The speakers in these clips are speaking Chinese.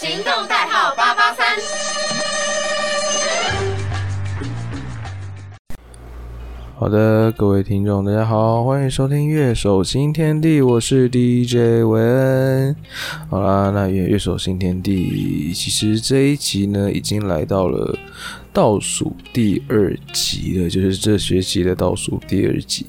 行动代号八八三。好的，各位听众，大家好，欢迎收听《乐手新天地》，我是 DJ 文。好啦，那《乐乐手新天地》其实这一集呢，已经来到了倒数第二集了，就是这学期的倒数第二集。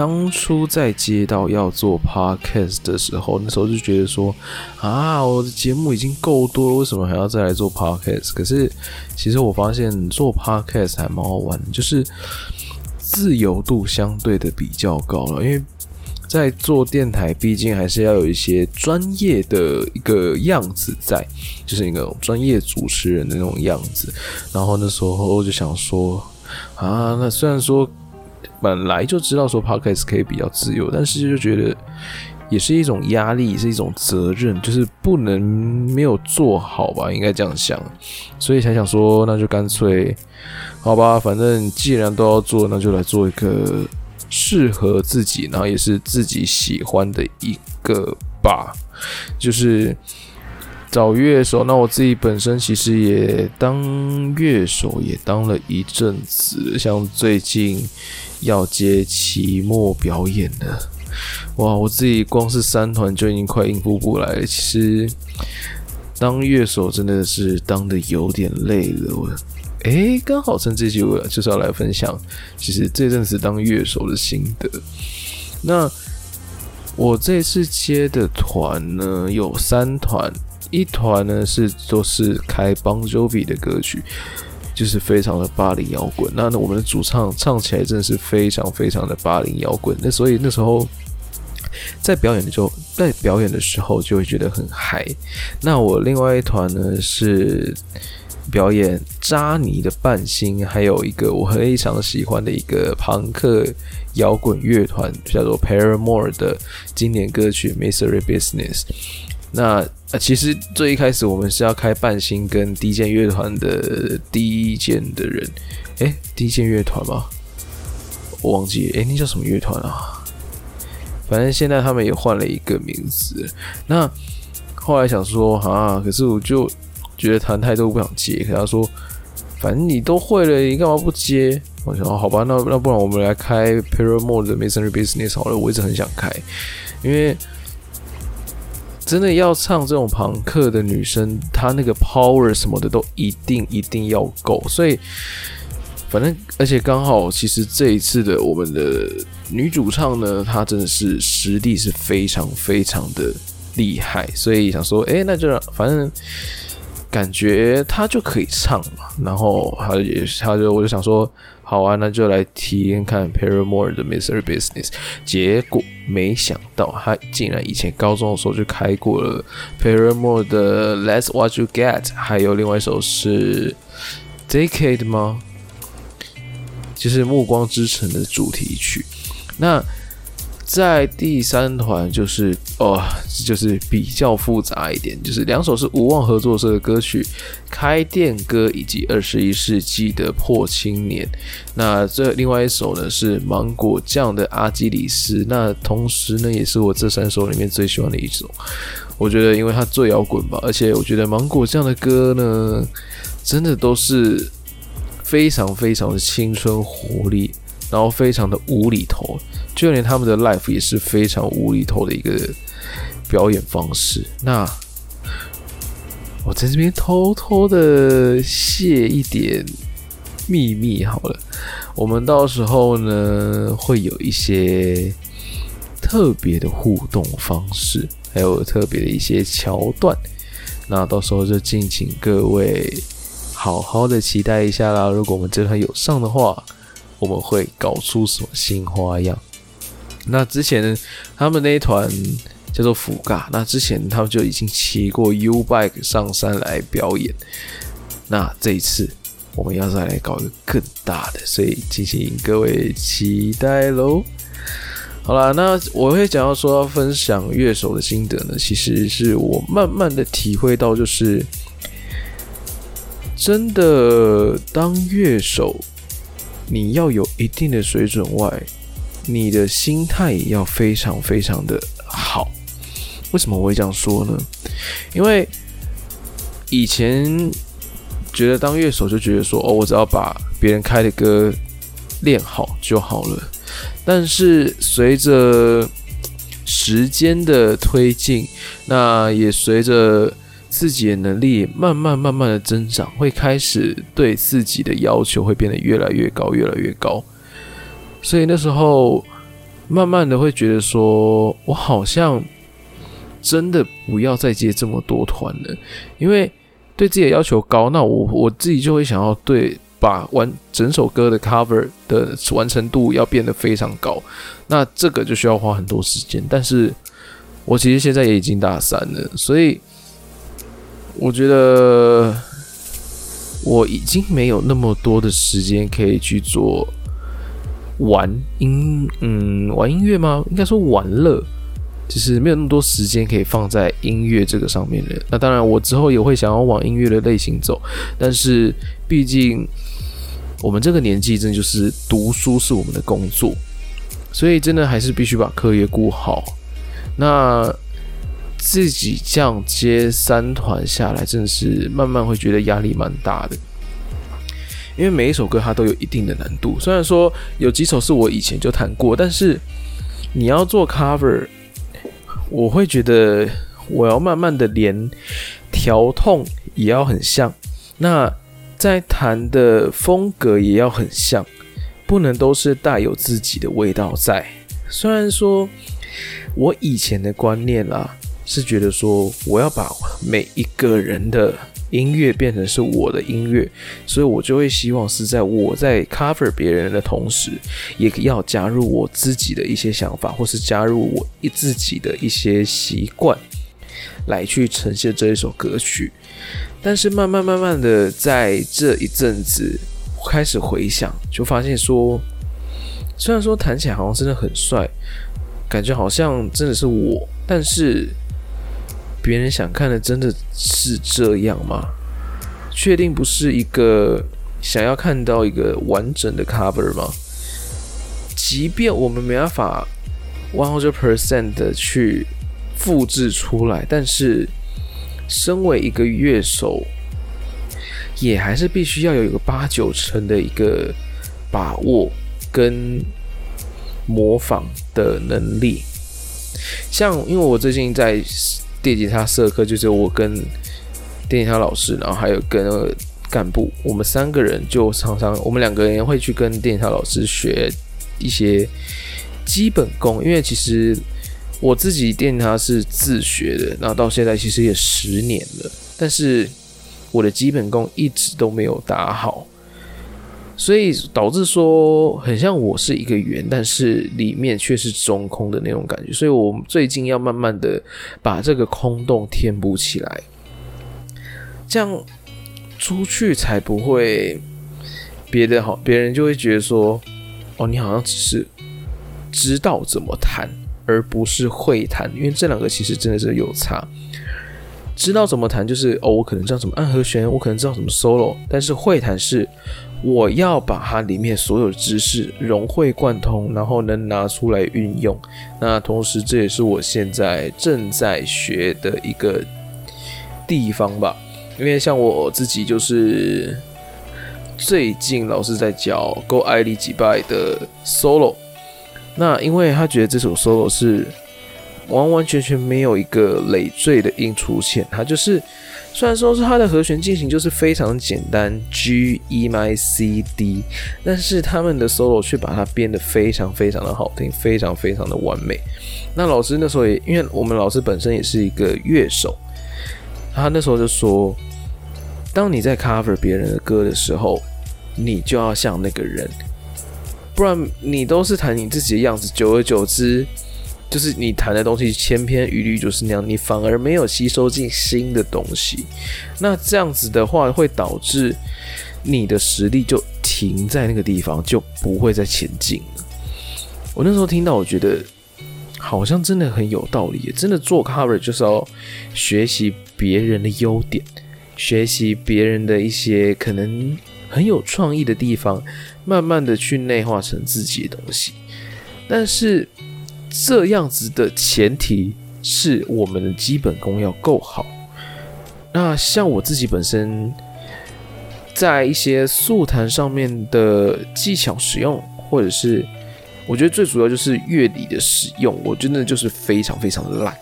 当初在接到要做 podcast 的时候，那时候就觉得说，啊，我的节目已经够多了，为什么还要再来做 podcast？可是其实我发现做 podcast 还蛮好玩，就是自由度相对的比较高了，因为在做电台，毕竟还是要有一些专业的一个样子在，就是一个专业主持人的那种样子。然后那时候我就想说，啊，那虽然说。本来就知道说 podcast 可以比较自由，但是就觉得也是一种压力，是一种责任，就是不能没有做好吧，应该这样想，所以才想说，那就干脆好吧，反正既然都要做，那就来做一个适合自己，然后也是自己喜欢的一个吧，就是找乐手。那我自己本身其实也当乐手，也当了一阵子，像最近。要接期末表演了，哇！我自己光是三团就已经快应付不来了。其实当乐手真的是当的有点累了。我诶，刚好趁这集我就是要来分享，其实这阵子当乐手的心得。那我这次接的团呢有三团，一团呢是都是开邦周比的歌曲。就是非常的巴黎摇滚，那那我们的主唱唱起来真的是非常非常的巴黎摇滚，那所以那时候在表演的时候，在表演的时候就会觉得很嗨。那我另外一团呢是表演扎尼的半星，还有一个我非常喜欢的一个朋克摇滚乐团，叫做 Paramore 的经典歌曲《Mystery Business》。那啊，其实最一开始我们是要开半星跟低键乐团的第一件的人，哎，低键乐团吗？我忘记，哎，那叫什么乐团啊？反正现在他们也换了一个名字。那后来想说啊，可是我就觉得谈太多不想接。可他说，反正你都会了，你干嘛不接？我想，好吧，那那不然我们来开 Paramore 的 Masonry Business 好了。我一直很想开，因为。真的要唱这种朋克的女生，她那个 power 什么的都一定一定要够，所以反正而且刚好，其实这一次的我们的女主唱呢，她真的是实力是非常非常的厉害，所以想说，哎，那就让反正。感觉她就可以唱嘛，然后他也他就我就想说，好啊，那就来体验看 Paramore 的 Mr. Business。结果没想到他竟然以前高中的时候就开过了 Paramore 的 Let's What You Get，还有另外一首是 Decade 吗？就是《暮光之城》的主题曲。那在第三团就是哦，就是比较复杂一点，就是两首是无望合作社的歌曲，《开店歌》以及《二十一世纪的破青年》。那这另外一首呢是芒果酱的《阿基里斯》。那同时呢，也是我这三首里面最喜欢的一首。我觉得，因为它最摇滚吧，而且我觉得芒果酱的歌呢，真的都是非常非常的青春活力，然后非常的无厘头。就连他们的 life 也是非常无厘头的一个表演方式。那我在这边偷偷的泄一点秘密好了，我们到时候呢会有一些特别的互动方式，还有特别的一些桥段。那到时候就敬请各位好好的期待一下啦。如果我们这团有上的话，我们会搞出什么新花样？那之前他们那一团叫做福嘎，那之前他们就已经骑过 U bike 上山来表演。那这一次我们要再来搞一个更大的，所以敬请各位期待喽。好了，那我会讲到说分享乐手的心得呢，其实是我慢慢的体会到，就是真的当乐手，你要有一定的水准外。你的心态也要非常非常的好。为什么我会这样说呢？因为以前觉得当乐手就觉得说，哦，我只要把别人开的歌练好就好了。但是随着时间的推进，那也随着自己的能力慢慢慢慢的增长，会开始对自己的要求会变得越来越高，越来越高。所以那时候慢慢的会觉得说，我好像真的不要再接这么多团了，因为对自己的要求高，那我我自己就会想要对。把完整首歌的 cover 的完成度要变得非常高，那这个就需要花很多时间。但是我其实现在也已经大三了，所以我觉得我已经没有那么多的时间可以去做玩音，嗯，玩音乐吗？应该说玩乐，就是没有那么多时间可以放在音乐这个上面的。那当然，我之后也会想要往音乐的类型走，但是毕竟。我们这个年纪，真的就是读书是我们的工作，所以真的还是必须把课业顾好。那自己这样接三团下来，真的是慢慢会觉得压力蛮大的。因为每一首歌它都有一定的难度，虽然说有几首是我以前就弹过，但是你要做 cover，我会觉得我要慢慢的连调痛也要很像。那在弹的风格也要很像，不能都是带有自己的味道在。虽然说，我以前的观念啦，是觉得说我要把每一个人的音乐变成是我的音乐，所以我就会希望是在我在 cover 别人的同时，也要加入我自己的一些想法，或是加入我自己的一些习惯，来去呈现这一首歌曲。但是慢慢慢慢的，在这一阵子开始回想，就发现说，虽然说弹起来好像真的很帅，感觉好像真的是我，但是别人想看的真的是这样吗？确定不是一个想要看到一个完整的 cover 吗？即便我们没办法 one hundred percent 的去复制出来，但是。身为一个乐手，也还是必须要有一个八九成的一个把握跟模仿的能力。像，因为我最近在电吉他社课，就是我跟电吉他老师，然后还有跟干部，我们三个人就常常，我们两个人会去跟电吉他老师学一些基本功，因为其实。我自己电吉他是自学的，然后到现在其实也十年了，但是我的基本功一直都没有打好，所以导致说很像我是一个圆，但是里面却是中空的那种感觉，所以我最近要慢慢的把这个空洞填补起来，这样出去才不会别的好，别人就会觉得说，哦，你好像只是知道怎么弹。而不是会弹，因为这两个其实真的是有差。知道怎么弹，就是哦，我可能知道怎么按和弦，我可能知道怎么 solo。但是会弹是我要把它里面所有知识融会贯通，然后能拿出来运用。那同时，这也是我现在正在学的一个地方吧。因为像我自己，就是最近老师在教《Go 爱里几拜》的 solo。那因为他觉得这首 solo 是完完全全没有一个累赘的音出现，它就是虽然说是它的和弦进行就是非常简单 G E M C D，但是他们的 solo 却把它编得非常非常的好听，非常非常的完美。那老师那时候也因为我们老师本身也是一个乐手，他那时候就说，当你在 cover 别人的歌的时候，你就要像那个人。不然你都是弹你自己的样子，久而久之，就是你弹的东西千篇一律就是那样，你反而没有吸收进新的东西。那这样子的话，会导致你的实力就停在那个地方，就不会再前进了。我那时候听到，我觉得好像真的很有道理。真的做 cover 就是要学习别人的优点，学习别人的一些可能很有创意的地方。慢慢的去内化成自己的东西，但是这样子的前提是我们的基本功要够好。那像我自己本身，在一些速弹上面的技巧使用，或者是我觉得最主要就是乐理的使用，我真的就是非常非常的烂。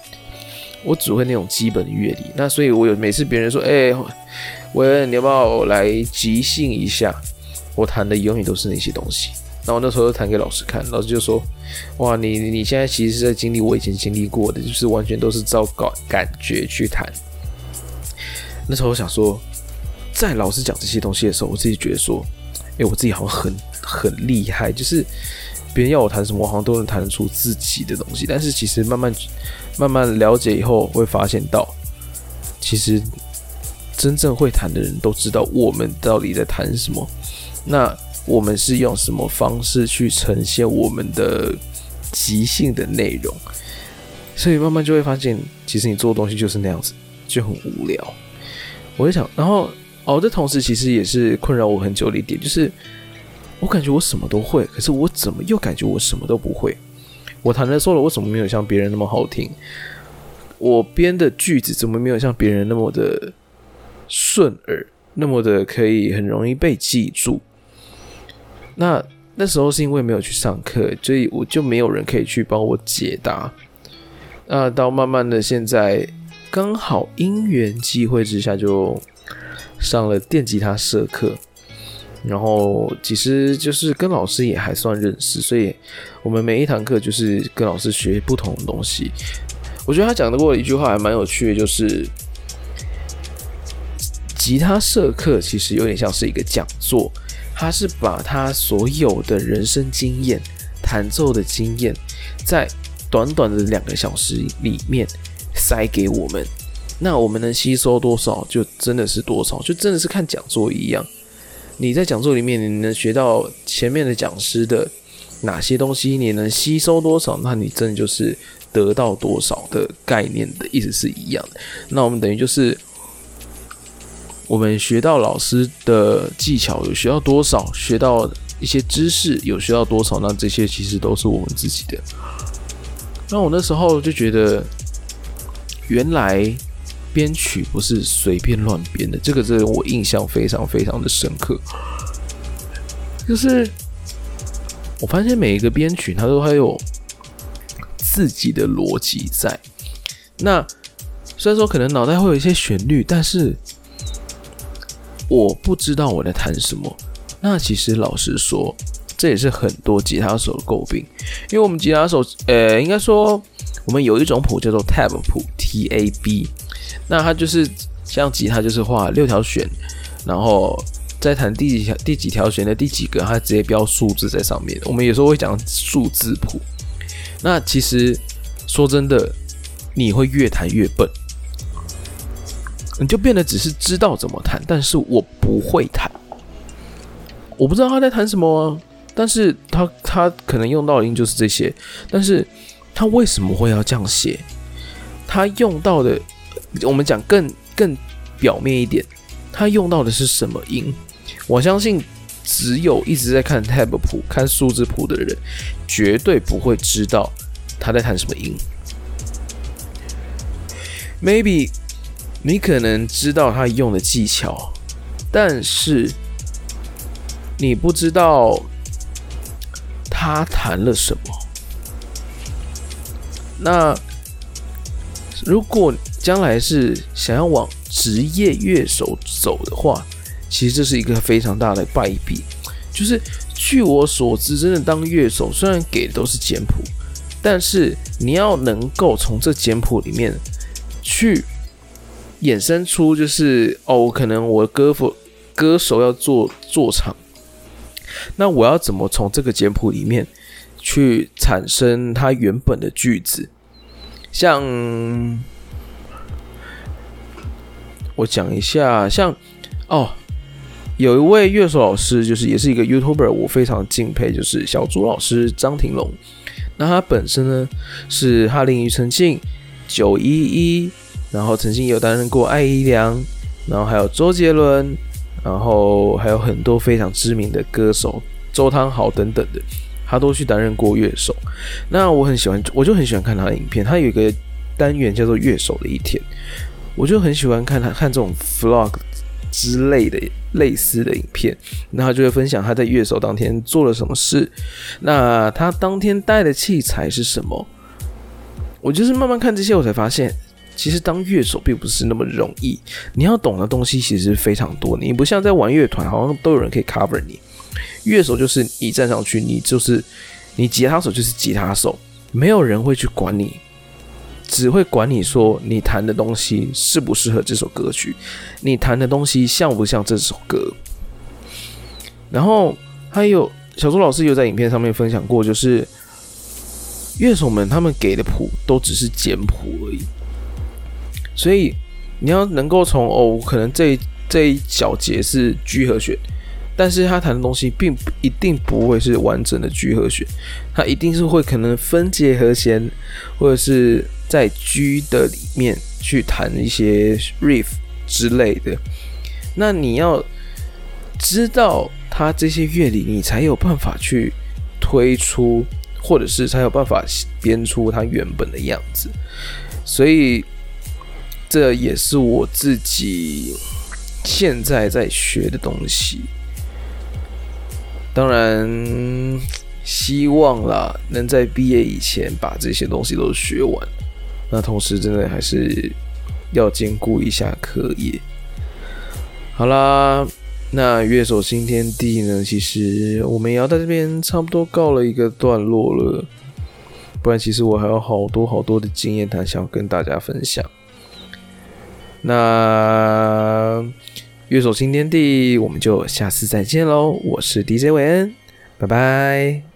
我只会那种基本的乐理，那所以我有每次别人说，哎，喂，你要不要来即兴一下？我弹的永远都是那些东西。然后那时候弹给老师看，老师就说，哇，你你现在其实是在经历我以前经历过的，就是完全都是照感感觉去弹。那时候我想说，在老师讲这些东西的时候，我自己觉得说，哎，我自己好像很很厉害，就是别人要我弹什么，我好像都能弹得出自己的东西。但是其实慢慢。慢慢了解以后，会发现到，其实真正会弹的人都知道我们到底在谈什么。那我们是用什么方式去呈现我们的即兴的内容？所以慢慢就会发现，其实你做的东西就是那样子，就很无聊。我就想，然后哦，这同时其实也是困扰我很久的一点，就是我感觉我什么都会，可是我怎么又感觉我什么都不会？我弹的 solo 为什么没有像别人那么好听？我编的句子怎么没有像别人那么的顺耳，那么的可以很容易被记住？那那时候是因为没有去上课，所以我就没有人可以去帮我解答。那到慢慢的现在，刚好因缘际会之下，就上了电吉他社课。然后其实就是跟老师也还算认识，所以我们每一堂课就是跟老师学不同的东西。我觉得他讲的过一句话还蛮有趣的，就是吉他社课其实有点像是一个讲座，他是把他所有的人生经验、弹奏的经验，在短短的两个小时里面塞给我们。那我们能吸收多少，就真的是多少，就真的是看讲座一样。你在讲座里面，你能学到前面的讲师的哪些东西？你能吸收多少？那你真的就是得到多少的概念的意思是一样的。那我们等于就是我们学到老师的技巧有学到多少，学到一些知识有学到多少？那这些其实都是我们自己的。那我那时候就觉得，原来。编曲不是随便乱编的，这个是我印象非常非常的深刻。就是我发现每一个编曲它都还有自己的逻辑在。那虽然说可能脑袋会有一些旋律，但是我不知道我在弹什么。那其实老实说，这也是很多吉他手的诟病，因为我们吉他手，呃，应该说我们有一种谱叫做 tab 谱，T A B。那它就是像吉他，就是画六条弦，然后再弹第几条第几条弦的第几个，它直接标数字在上面。我们有时候会讲数字谱。那其实说真的，你会越弹越笨，你就变得只是知道怎么弹，但是我不会弹，我不知道他在弹什么，但是他他可能用到的音就是这些，但是他为什么会要这样写？他用到的。我们讲更更表面一点，他用到的是什么音？我相信只有一直在看 tab 谱、看数字谱的人，绝对不会知道他在弹什么音。Maybe 你可能知道他用的技巧，但是你不知道他弹了什么。那如果将来是想要往职业乐手走的话，其实这是一个非常大的败笔。就是据我所知，真的当乐手，虽然给的都是简谱，但是你要能够从这简谱里面去衍生出，就是哦，可能我歌手歌手要做做唱，那我要怎么从这个简谱里面去产生它原本的句子？像。我讲一下，像哦，有一位乐手老师，就是也是一个 YouTuber，我非常敬佩，就是小朱老师张庭龙。那他本身呢是哈林庾澄庆、九一一，然后曾经有担任过艾怡良，然后还有周杰伦，然后还有很多非常知名的歌手，周汤豪等等的，他都去担任过乐手。那我很喜欢，我就很喜欢看他的影片，他有一个单元叫做《乐手的一天》。我就很喜欢看他看这种 vlog 之类的类似的影片，那他就会分享他在乐手当天做了什么事，那他当天带的器材是什么。我就是慢慢看这些，我才发现，其实当乐手并不是那么容易。你要懂的东西其实非常多，你不像在玩乐团，好像都有人可以 cover 你。乐手就是你站上去，你就是你吉他手就是吉他手，没有人会去管你，只会管你说你弹的东西适不适合这首歌曲，你弹的东西像不像这首歌。然后还有小朱老师有在影片上面分享过，就是。乐手们他们给的谱都只是简谱而已，所以你要能够从哦，可能这这一小节是 G 和弦，但是他弹的东西并不一定不会是完整的 G 和弦，他一定是会可能分解和弦，或者是在 G 的里面去弹一些 riff 之类的。那你要知道他这些乐理，你才有办法去推出。或者是才有办法编出它原本的样子，所以这也是我自己现在在学的东西。当然，希望啦能在毕业以前把这些东西都学完。那同时，真的还是要兼顾一下课业。好啦。那乐手新天地呢？其实我们也要在这边差不多告了一个段落了，不然其实我还有好多好多的经验谈想要跟大家分享。那乐手新天地，我们就下次再见喽！我是 DJ 韦恩，拜拜。